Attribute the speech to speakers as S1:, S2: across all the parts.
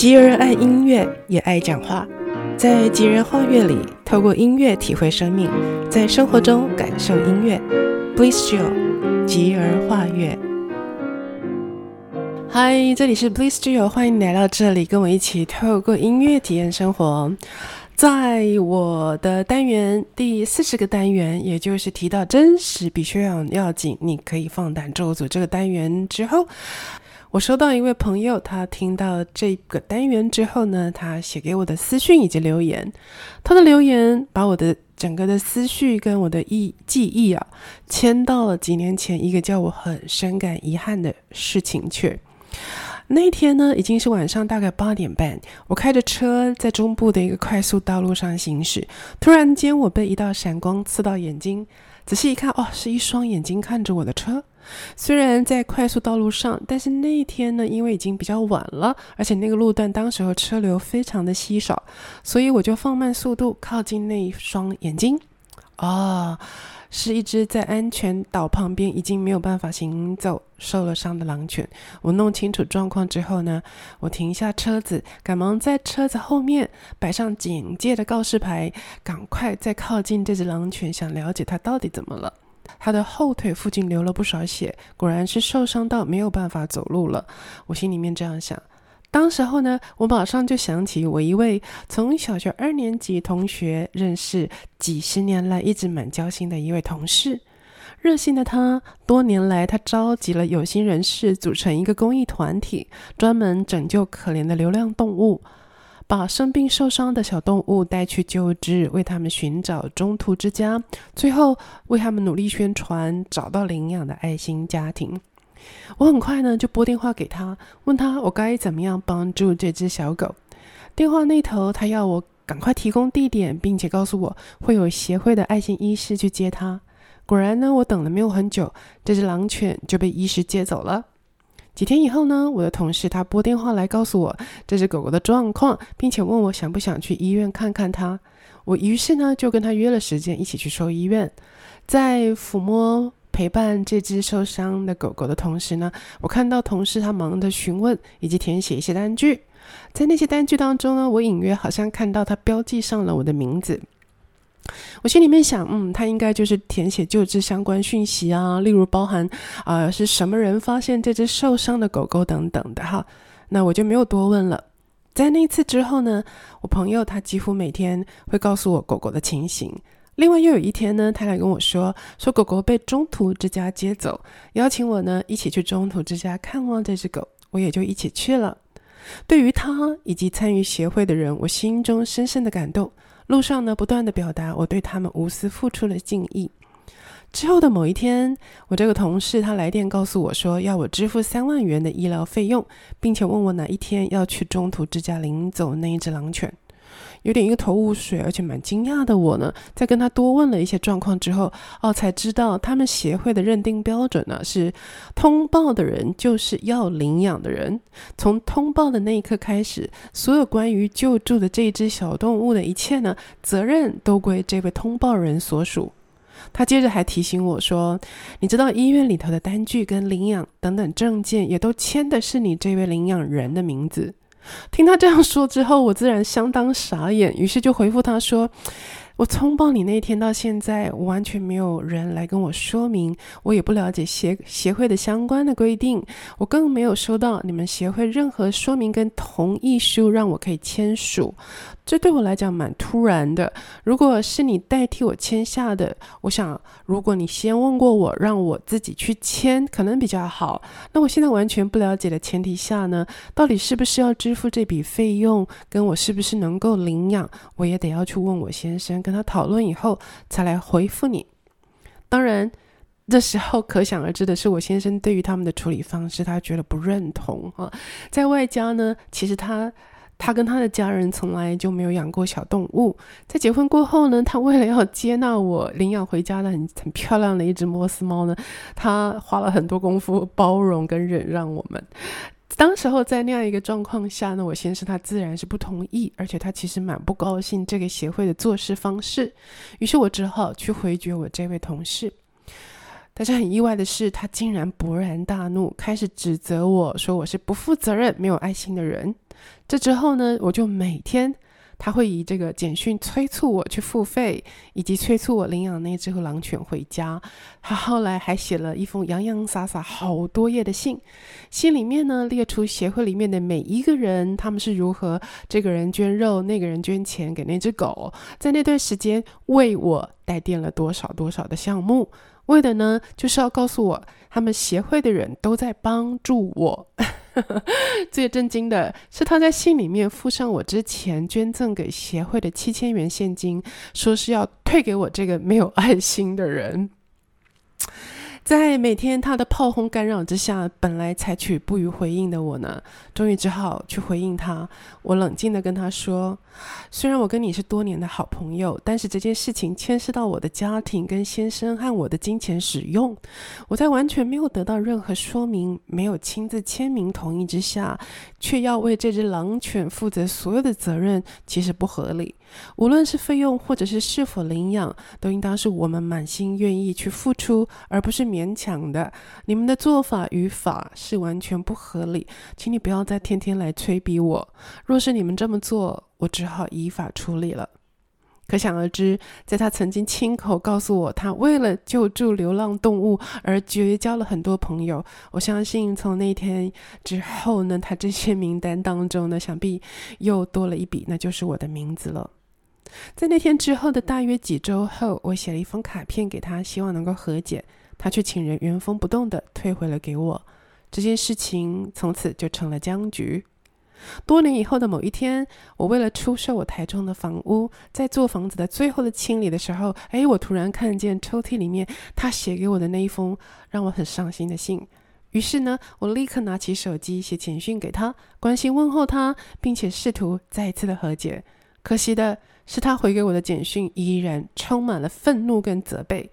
S1: 吉儿爱音乐，也爱讲话。在吉人画乐里，透过音乐体会生命，在生活中感受音乐。Bliss Jill，吉儿画乐。嗨，这里是 Bliss Jill，欢迎来到这里，跟我一起透过音乐体验生活。在我的单元第四十个单元，也就是提到真实比宣扬要紧，你可以放胆咒诅这个单元之后。我收到一位朋友，他听到这个单元之后呢，他写给我的私讯以及留言。他的留言把我的整个的思绪跟我的忆记忆啊，牵到了几年前一个叫我很深感遗憾的事情去。那天呢，已经是晚上大概八点半，我开着车在中部的一个快速道路上行驶，突然间我被一道闪光刺到眼睛，仔细一看，哦，是一双眼睛看着我的车。虽然在快速道路上，但是那一天呢，因为已经比较晚了，而且那个路段当时候车流非常的稀少，所以我就放慢速度靠近那一双眼睛。啊、哦，是一只在安全岛旁边已经没有办法行走、受了伤的狼犬。我弄清楚状况之后呢，我停下车子，赶忙在车子后面摆上警戒的告示牌，赶快再靠近这只狼犬，想了解它到底怎么了。他的后腿附近流了不少血，果然是受伤到没有办法走路了。我心里面这样想。当时候呢，我马上就想起我一位从小学二年级同学认识几十年来一直蛮交心的一位同事。热心的他，多年来他召集了有心人士组成一个公益团体，专门拯救可怜的流浪动物。把生病受伤的小动物带去救治，为他们寻找中途之家，最后为他们努力宣传，找到领养的爱心家庭。我很快呢就拨电话给他，问他我该怎么样帮助这只小狗。电话那头他要我赶快提供地点，并且告诉我会有协会的爱心医师去接他。果然呢，我等了没有很久，这只狼犬就被医师接走了。几天以后呢，我的同事他拨电话来告诉我这只狗狗的状况，并且问我想不想去医院看看它。我于是呢就跟他约了时间，一起去兽医院。在抚摸陪伴这只受伤的狗狗的同时呢，我看到同事他忙着询问以及填写一些单据。在那些单据当中呢，我隐约好像看到他标记上了我的名字。我心里面想，嗯，他应该就是填写救治相关讯息啊，例如包含啊、呃、是什么人发现这只受伤的狗狗等等的哈。那我就没有多问了。在那次之后呢，我朋友他几乎每天会告诉我狗狗的情形。另外又有一天呢，他来跟我说，说狗狗被中途之家接走，邀请我呢一起去中途之家看望这只狗，我也就一起去了。对于他以及参与协会的人，我心中深深的感动。路上呢，不断的表达我对他们无私付出的敬意。之后的某一天，我这个同事他来电告诉我说，要我支付三万元的医疗费用，并且问我哪一天要去中途之家领走那一只狼犬。有点一头雾水，而且蛮惊讶的我呢，在跟他多问了一些状况之后，哦，才知道他们协会的认定标准呢是通报的人就是要领养的人。从通报的那一刻开始，所有关于救助的这只小动物的一切呢，责任都归这位通报人所属。他接着还提醒我说：“你知道医院里头的单据跟领养等等证件也都签的是你这位领养人的名字。”听他这样说之后，我自然相当傻眼，于是就回复他说。我通报你那天到现在，完全没有人来跟我说明，我也不了解协协会的相关的规定，我更没有收到你们协会任何说明跟同意书让我可以签署，这对我来讲蛮突然的。如果是你代替我签下的，我想如果你先问过我，让我自己去签，可能比较好。那我现在完全不了解的前提下呢，到底是不是要支付这笔费用，跟我是不是能够领养，我也得要去问我先生。跟他讨论以后，才来回复你。当然，这时候可想而知的是，我先生对于他们的处理方式，他觉得不认同啊。在外加呢，其实他他跟他的家人从来就没有养过小动物。在结婚过后呢，他为了要接纳我领养回家的很很漂亮的一只波斯猫呢，他花了很多功夫包容跟忍让我们。当时候在那样一个状况下呢，我先生他自然是不同意，而且他其实蛮不高兴这个协会的做事方式。于是我只好去回绝我这位同事。但是很意外的是，他竟然勃然大怒，开始指责我说我是不负责任、没有爱心的人。这之后呢，我就每天。他会以这个简讯催促我去付费，以及催促我领养那只狼犬回家。他后来还写了一封洋洋洒洒好多页的信，信里面呢列出协会里面的每一个人，他们是如何这个人捐肉，那个人捐钱给那只狗，在那段时间为我带垫了多少多少的项目。为的呢，就是要告诉我，他们协会的人都在帮助我。最震惊的是，他在信里面附上我之前捐赠给协会的七千元现金，说是要退给我这个没有爱心的人。在每天他的炮轰干扰之下，本来采取不予回应的我呢，终于只好去回应他。我冷静地跟他说：“虽然我跟你是多年的好朋友，但是这件事情牵涉到我的家庭跟先生和我的金钱使用，我在完全没有得到任何说明、没有亲自签名同意之下，却要为这只狼犬负责所有的责任，其实不合理。”无论是费用或者是是否领养，都应当是我们满心愿意去付出，而不是勉强的。你们的做法与法是完全不合理，请你不要再天天来催逼我。若是你们这么做，我只好依法处理了。可想而知，在他曾经亲口告诉我，他为了救助流浪动物而结交了很多朋友。我相信从那天之后呢，他这些名单当中呢，想必又多了一笔，那就是我的名字了。在那天之后的大约几周后，我写了一封卡片给他，希望能够和解。他却请人原封不动地退回了给我。这件事情从此就成了僵局。多年以后的某一天，我为了出售我台中的房屋，在做房子的最后的清理的时候，哎，我突然看见抽屉里面他写给我的那一封让我很伤心的信。于是呢，我立刻拿起手机写简讯给他，关心问候他，并且试图再一次的和解。可惜的是，他回给我的简讯依然充满了愤怒跟责备。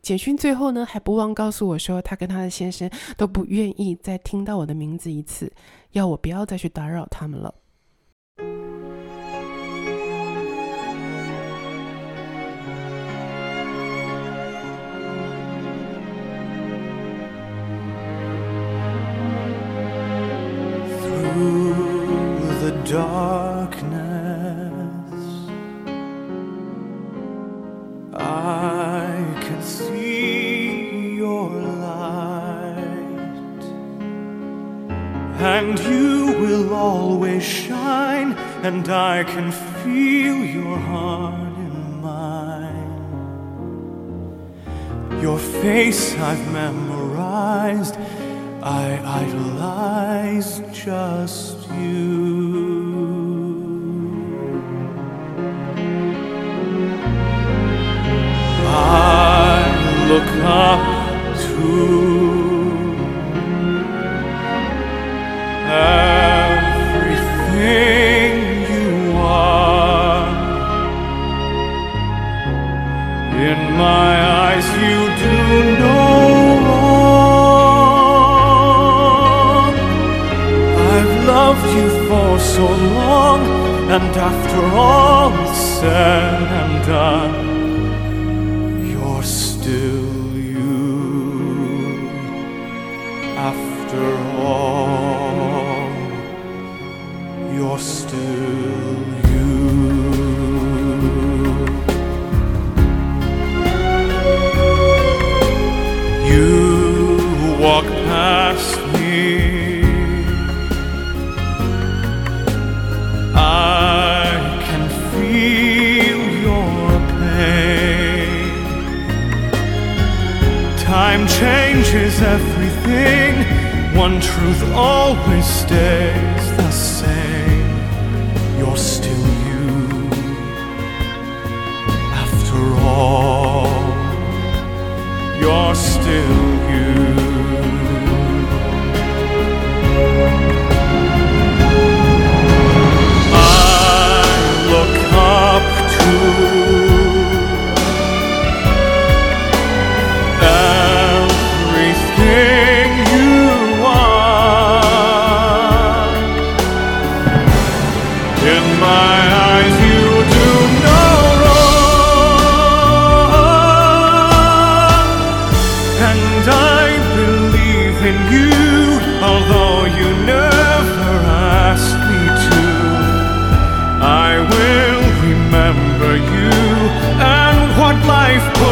S1: 简讯最后呢，还不忘告诉我说，他跟他的先生都不愿意再听到我的名字一次，要我不要再去打扰他们了。
S2: Through the dark. Through the darkness And you will always shine, and I can feel your heart in mine. Your face I've memorized, I idolize just you. Look up to everything you are. In my eyes, you do no wrong. I've loved you for so long, and after all is said and done, in you, although you never asked me to. I will remember you and what life.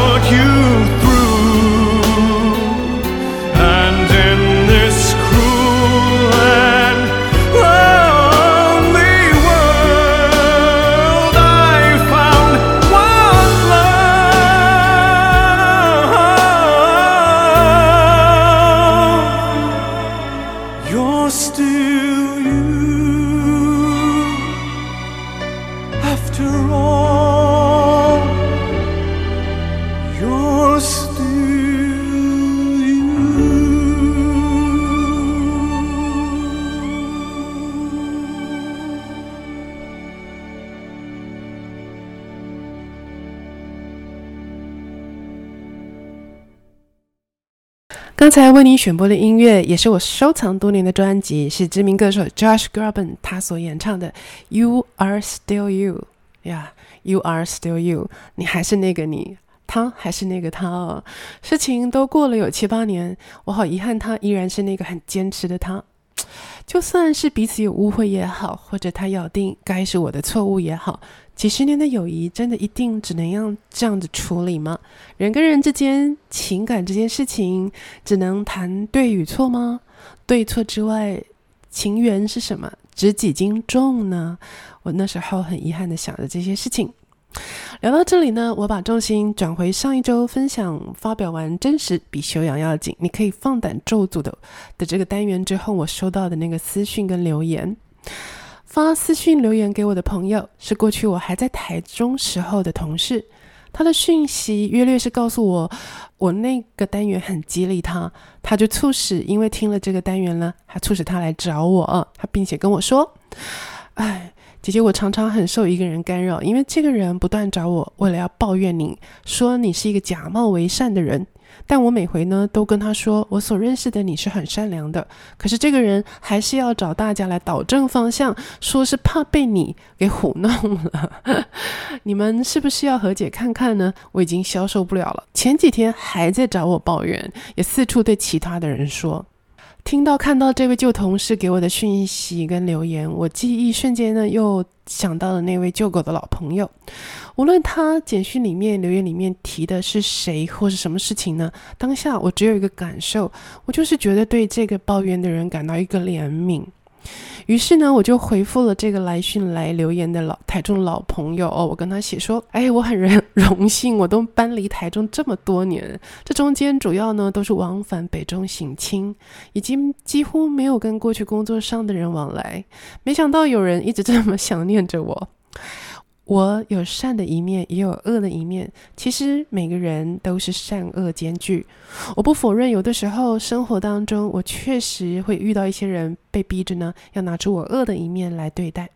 S1: 刚才为你选播的音乐也是我收藏多年的专辑，是知名歌手 Josh Groban 他所演唱的《You Are Still You》呀，《You Are Still You》，你还是那个你，他还是那个他哦。事情都过了有七八年，我好遗憾，他依然是那个很坚持的他。就算是彼此有误会也好，或者他咬定该是我的错误也好。几十年的友谊，真的一定只能用这样子处理吗？人跟人之间情感这件事情，只能谈对与错吗？对错之外，情缘是什么？值几斤重呢？我那时候很遗憾的想着这些事情。聊到这里呢，我把重心转回上一周分享发表完真实比修养要紧，你可以放胆咒诅的的这个单元之后，我收到的那个私讯跟留言。发私讯留言给我的朋友是过去我还在台中时候的同事，他的讯息约略是告诉我，我那个单元很激励他，他就促使因为听了这个单元呢，还促使他来找我，他并且跟我说，哎，姐姐，我常常很受一个人干扰，因为这个人不断找我，为了要抱怨你，说你是一个假冒为善的人。但我每回呢都跟他说，我所认识的你是很善良的。可是这个人还是要找大家来导正方向，说是怕被你给唬弄了。你们是不是要和解看看呢？我已经消受不了了。前几天还在找我抱怨，也四处对其他的人说。听到看到这位旧同事给我的讯息跟留言，我记忆瞬间呢又想到了那位救狗的老朋友。无论他简讯里面、留言里面提的是谁或是什么事情呢，当下我只有一个感受，我就是觉得对这个抱怨的人感到一个怜悯。于是呢，我就回复了这个来讯来留言的老台中老朋友哦，我跟他写说：“哎，我很荣荣幸，我都搬离台中这么多年，这中间主要呢都是往返北中省亲，已经几乎没有跟过去工作上的人往来。没想到有人一直这么想念着我。”我有善的一面，也有恶的一面。其实每个人都是善恶兼具。我不否认，有的时候生活当中，我确实会遇到一些人被逼着呢，要拿出我恶的一面来对待。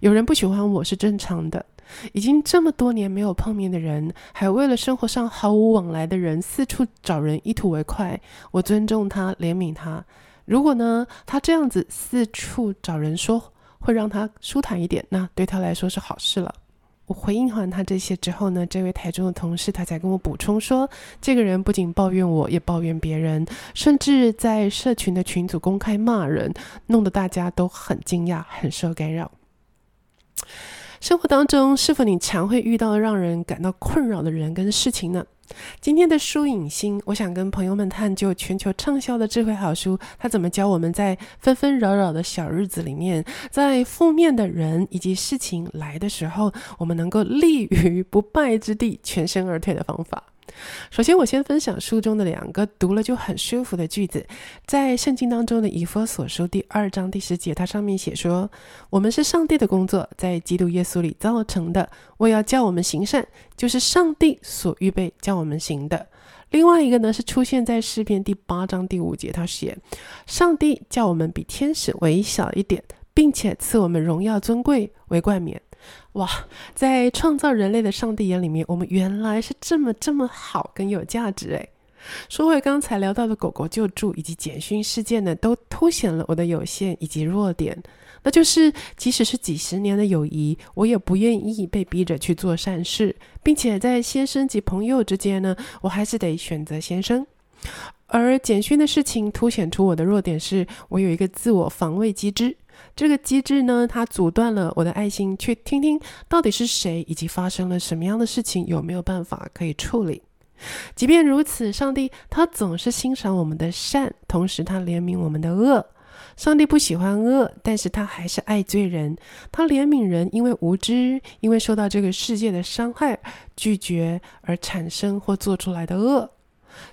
S1: 有人不喜欢我是正常的。已经这么多年没有碰面的人，还为了生活上毫无往来的人四处找人一吐为快，我尊重他，怜悯他。如果呢，他这样子四处找人说。会让他舒坦一点，那对他来说是好事了。我回应完他这些之后呢，这位台中的同事他才跟我补充说，这个人不仅抱怨我，也抱怨别人，甚至在社群的群组公开骂人，弄得大家都很惊讶，很受干扰。生活当中，是否你常会遇到让人感到困扰的人跟事情呢？今天的书影星，我想跟朋友们探究全球畅销的智慧好书，它怎么教我们在纷纷扰扰的小日子里面，在负面的人以及事情来的时候，我们能够立于不败之地，全身而退的方法。首先，我先分享书中的两个读了就很舒服的句子，在圣经当中的以弗所书第二章第十节，它上面写说：“我们是上帝的工作，在基督耶稣里造成的，为要叫我们行善，就是上帝所预备叫我们行的。”另外一个呢，是出现在诗篇第八章第五节，他写：“上帝叫我们比天使微小一点，并且赐我们荣耀尊贵为冠冕。”哇，在创造人类的上帝眼里面，我们原来是这么这么好跟有价值诶。说回刚才聊到的狗狗救助以及简讯事件呢，都凸显了我的有限以及弱点。那就是即使是几十年的友谊，我也不愿意被逼着去做善事，并且在先生及朋友之间呢，我还是得选择先生。而简讯的事情凸显出我的弱点是，我有一个自我防卫机制。这个机制呢，它阻断了我的爱心，去听听到底是谁以及发生了什么样的事情，有没有办法可以处理。即便如此，上帝他总是欣赏我们的善，同时他怜悯我们的恶。上帝不喜欢恶，但是他还是爱罪人。他怜悯人，因为无知，因为受到这个世界的伤害，拒绝而产生或做出来的恶。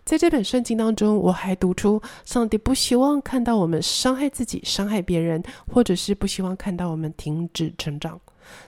S1: 在这本圣经当中，我还读出上帝不希望看到我们伤害自己、伤害别人，或者是不希望看到我们停止成长。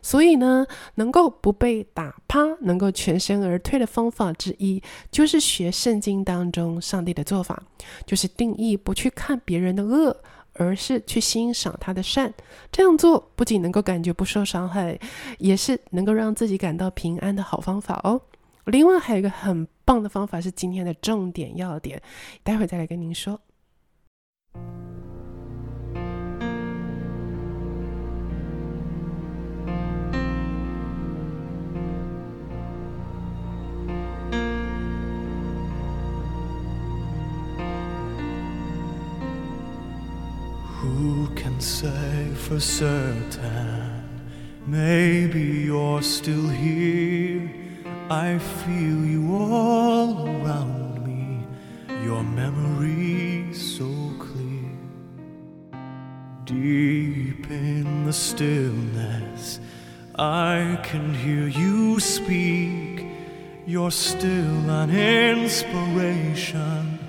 S1: 所以呢，能够不被打趴、能够全身而退的方法之一，就是学圣经当中上帝的做法，就是定义不去看别人的恶，而是去欣赏他的善。这样做不仅能够感觉不受伤害，也是能够让自己感到平安的好方法哦。另外还有一个很棒的方法，是今天的重点要点，待会再来跟您说。
S2: Who can say for certain? Maybe you're still here. I feel you all around me. Your memory so clear. Deep in the stillness, I can hear you speak. You're still an inspiration.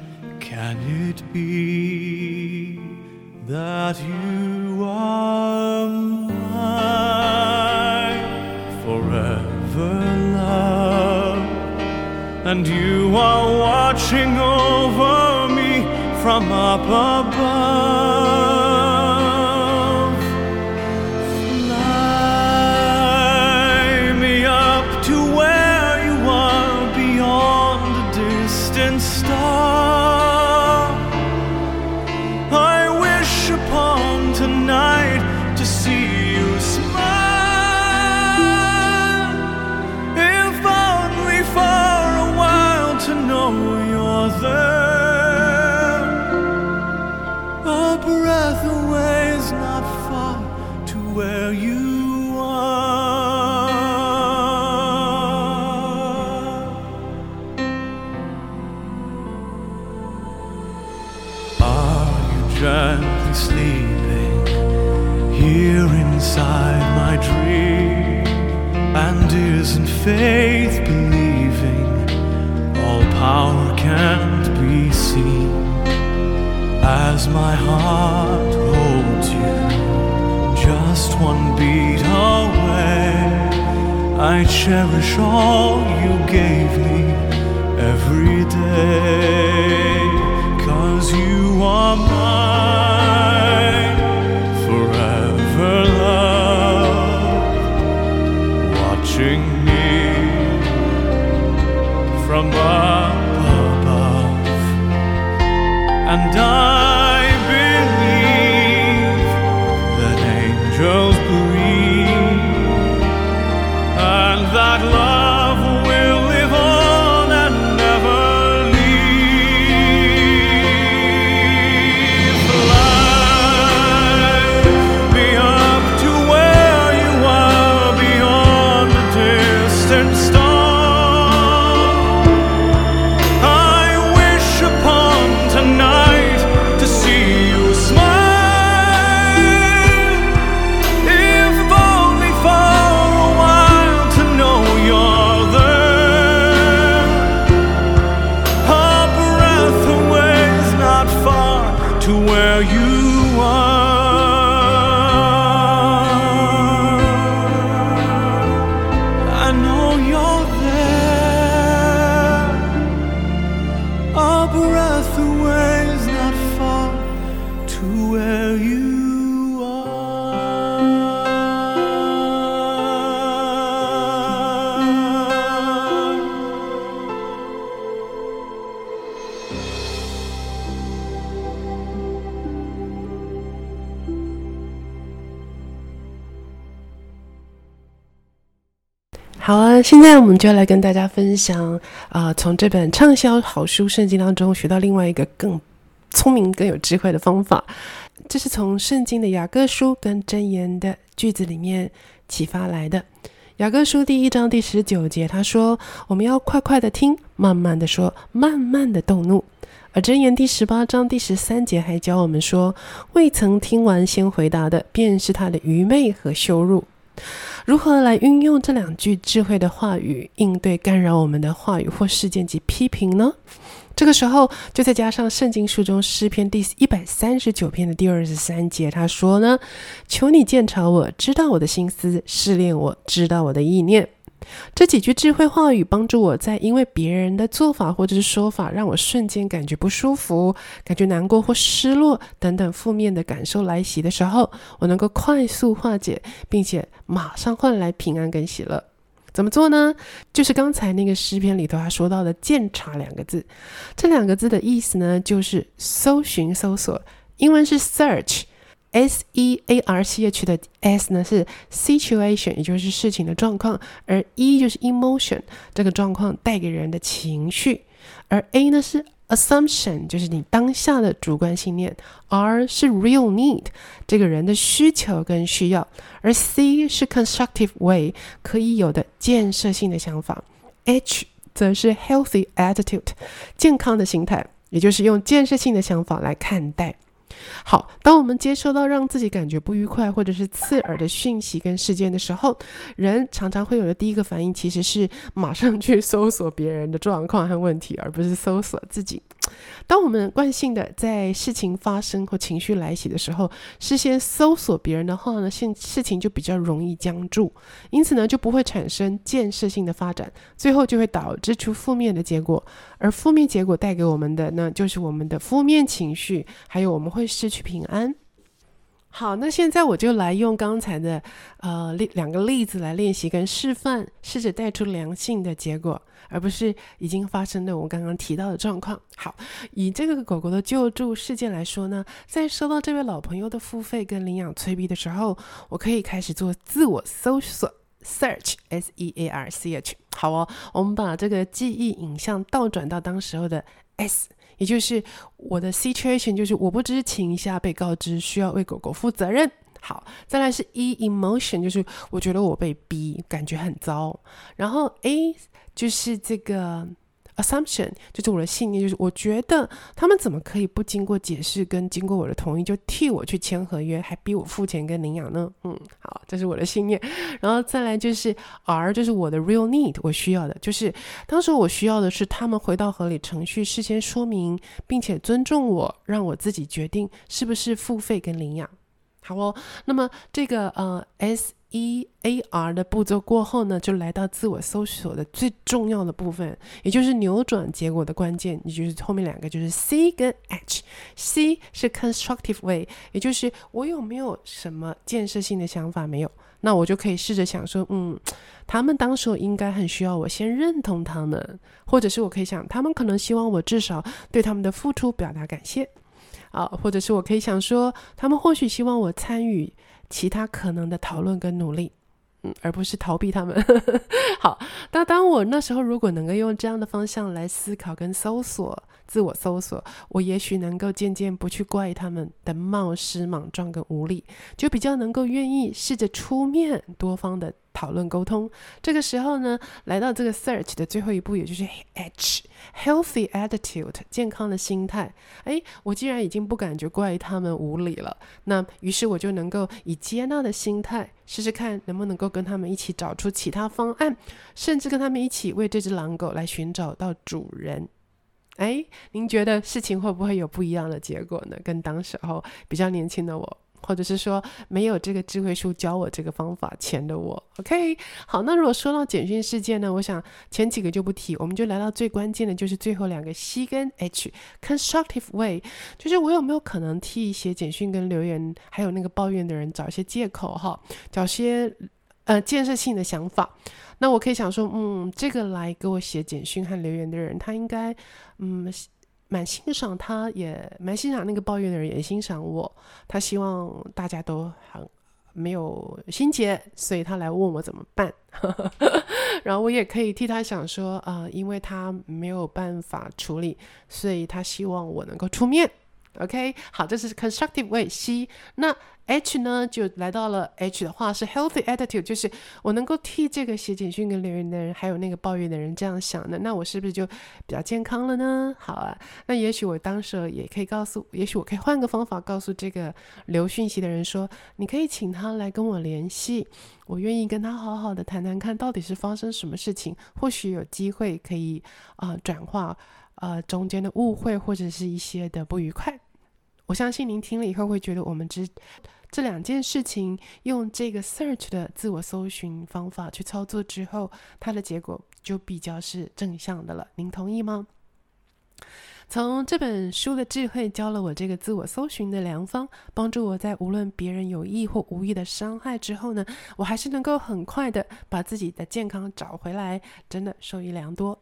S2: Can it be? that you are mine and you are watching over me from up above. And isn't faith believing all power can't be seen? As my heart holds you, just one beat away, I cherish all you gave me every day. Cause you are mine forever, love, watching up above. And I
S1: 好啊，现在我们就来跟大家分享啊、从这本畅销好书圣经当中学到另外一个更聪明、更有智慧的方法。这是从圣经的雅各书跟箴言的句子里面启发来的。雅各书第一章第十九节，他说：“我们要快快的听，慢慢的说，慢慢的动怒。”而箴言第十八章第十三节还教我们说：“未曾听完先回答的，便是他的愚昧和羞辱。”如何来运用这两句智慧的话语，应对干扰我们的话语或事件及批评呢？这个时候，就再加上圣经书中诗篇第一百三十九篇的第二十三节，他说呢：“求你鉴察我，知道我的心思，试炼我，知道我的意念。”这几句智慧话语帮助我在因为别人的做法或者是说法让我瞬间感觉不舒服、感觉难过或失落等等负面的感受来袭的时候，我能够快速化解，并且马上换来平安跟喜乐。怎么做呢？就是刚才那个诗篇里头还说到的“鉴察”两个字，这两个字的意思呢，就是搜寻、搜索。英文是 search search 的 s 呢是 situation 也就是事情的状况而 e 就是 emotion 这个状况带给人的情绪。而 a 呢是 assumption 就是你当下的主观信念。R 是 real need 这个人的需求跟需要。而 c 是 constructive way 可以有的建设性的想法。H 则是 healthy attitude 健康的心态也就是用建设性的想法来看待。好，当我们接收到让自己感觉不愉快或者是刺耳的讯息跟事件的时候，人常常会有的第一个反应其实是马上去搜索别人的状况和问题，而不是搜索自己。当我们惯性的在事情发生或情绪来袭的时候，事先搜索别人的话呢，事事情就比较容易僵住，因此呢，就不会产生建设性的发展，最后就会导致出负面的结果。而负面结果带给我们的呢，就是我们的负面情绪，还有我们会失去平安。好，那现在我就来用刚才的呃例两个例子来练习跟示范，试着带出良性的结果，而不是已经发生的我刚刚提到的状况。好，以这个狗狗的救助事件来说呢，在收到这位老朋友的付费跟领养催逼的时候，我可以开始做自我搜索 （search，s e a r c h）。好哦，我们把这个记忆影像倒转到当时候的 s。也就是我的 situation，就是我不知情下被告知需要为狗狗负责任。好，再来是 e emotion，就是我觉得我被逼，感觉很糟。然后 a 就是这个。Assumption 就是我的信念，就是我觉得他们怎么可以不经过解释跟经过我的同意就替我去签合约，还逼我付钱跟领养呢？嗯，好，这是我的信念。然后再来就是 R，就是我的 real need，我需要的就是当时我需要的是他们回到合理程序，事先说明，并且尊重我，让我自己决定是不是付费跟领养。好哦，那么这个呃 S。E A R 的步骤过后呢，就来到自我搜索的最重要的部分，也就是扭转结果的关键，也就是后面两个就是 C 跟 H。C 是 constructive way，也就是我有没有什么建设性的想法没有？那我就可以试着想说，嗯，他们当时应该很需要我先认同他们，或者是我可以想，他们可能希望我至少对他们的付出表达感谢，啊，或者是我可以想说，他们或许希望我参与。其他可能的讨论跟努力，嗯，而不是逃避他们。好，那当我那时候如果能够用这样的方向来思考跟搜索，自我搜索，我也许能够渐渐不去怪他们的冒失、莽撞跟无力，就比较能够愿意试着出面，多方的。讨论沟通，这个时候呢，来到这个 search 的最后一步，也就是 H，healthy attitude，健康的心态。哎，我既然已经不感觉怪他们无理了，那于是我就能够以接纳的心态，试试看能不能够跟他们一起找出其他方案，甚至跟他们一起为这只狼狗来寻找到主人。哎，您觉得事情会不会有不一样的结果呢？跟当时候比较年轻的我。或者是说没有这个智慧树教我这个方法前的我，OK，好，那如果说到简讯事件呢，我想前几个就不提，我们就来到最关键的，就是最后两个 C 跟 H，constructive way，就是我有没有可能替写简讯跟留言，还有那个抱怨的人找一些借口哈，找些呃建设性的想法。那我可以想说，嗯，这个来给我写简讯和留言的人，他应该嗯。蛮欣赏他，也蛮欣赏那个抱怨的人，也欣赏我。他希望大家都很没有心结，所以他来问我怎么办。然后我也可以替他想说，啊、因为他没有办法处理，所以他希望我能够出面。OK，好，这是 constructive way C。那 H 呢，就来到了 H 的话是 healthy attitude，就是我能够替这个写简讯跟留言的人，还有那个抱怨的人这样想的，那我是不是就比较健康了呢？好啊，那也许我当时也可以告诉，也许我可以换个方法告诉这个留讯息的人说，你可以请他来跟我联系，我愿意跟他好好的谈谈看到底是发生什么事情，或许有机会可以啊、转化、呃、中间的误会或者是一些的不愉快。我相信您听了以后会觉得我们之。这两件事情用这个 search 的自我搜寻方法去操作之后，它的结果就比较是正向的了。您同意吗？从这本书的智慧教了我这个自我搜寻的良方，帮助我在无论别人有意或无意的伤害之后呢，我还是能够很快的把自己的健康找回来，真的受益良多。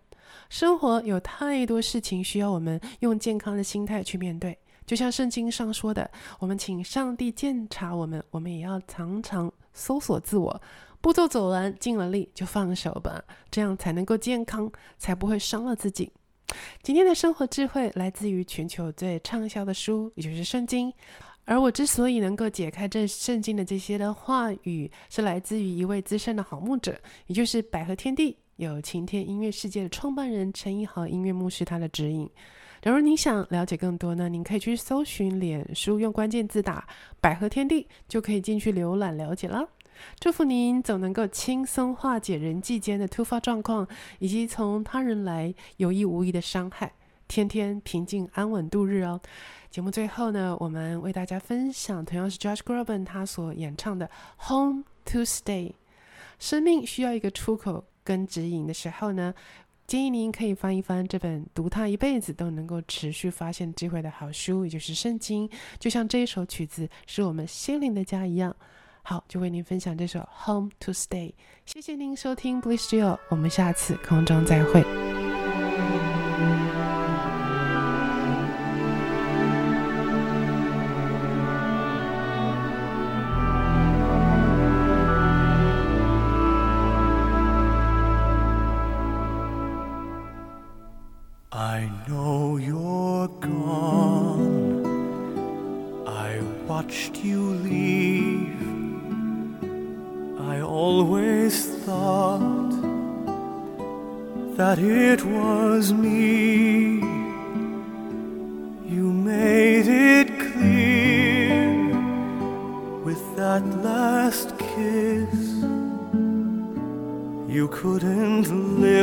S1: 生活有太多事情需要我们用健康的心态去面对，就像圣经上说的，我们请上帝鉴察我们，我们也要常常搜索自我，步骤走完尽了力就放手吧，这样才能够健康，才不会伤了自己。今天的生活智慧来自于全球最畅销的书，也就是圣经。而我之所以能够解开这圣经的这些的话语，是来自于一位资深的好牧者，也就是百合天地有晴天音乐世界的创办人陈一豪音乐牧师他的指引。假如你想了解更多呢，您可以去搜寻脸书，用关键字打百合天地，就可以进去浏览了解了。祝福您总能够轻松化解人际间的突发状况，以及从他人来有意无意的伤害，天天平静安稳度日哦。节目最后呢，我们为大家分享同样是 Josh Groban 他所演唱的《Home to Stay》。生命需要一个出口跟指引的时候呢，建议您可以翻一翻这本读它一辈子都能够持续发现智慧的好书，也就是圣经。就像这一首曲子是我们心灵的家一样。好，就为您分享这首《Home to Stay》。谢谢您收听《Bless You》，我们下次空中再
S2: 会。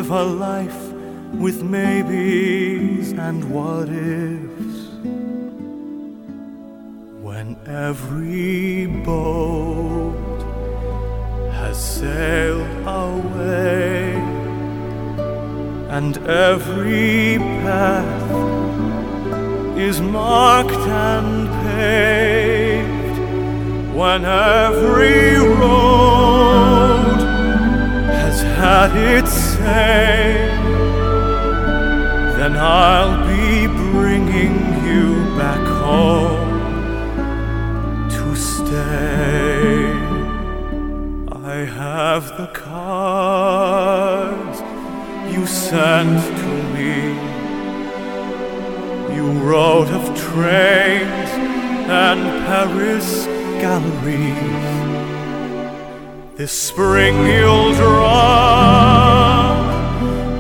S2: Live a life with maybes and what ifs. When every boat has sailed away and every path is marked and paved, when every road had its say, then I'll be bringing you back home to stay. I have the cards you sent to me. You wrote of trains and Paris galleries. This spring you'll draw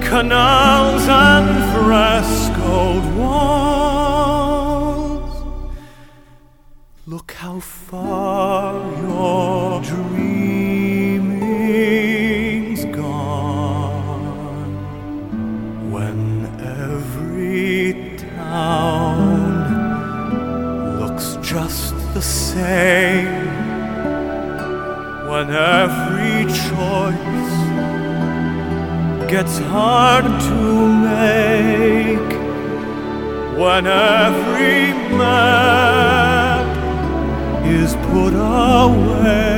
S2: canals and frescoed every choice gets hard to make when every map is put away.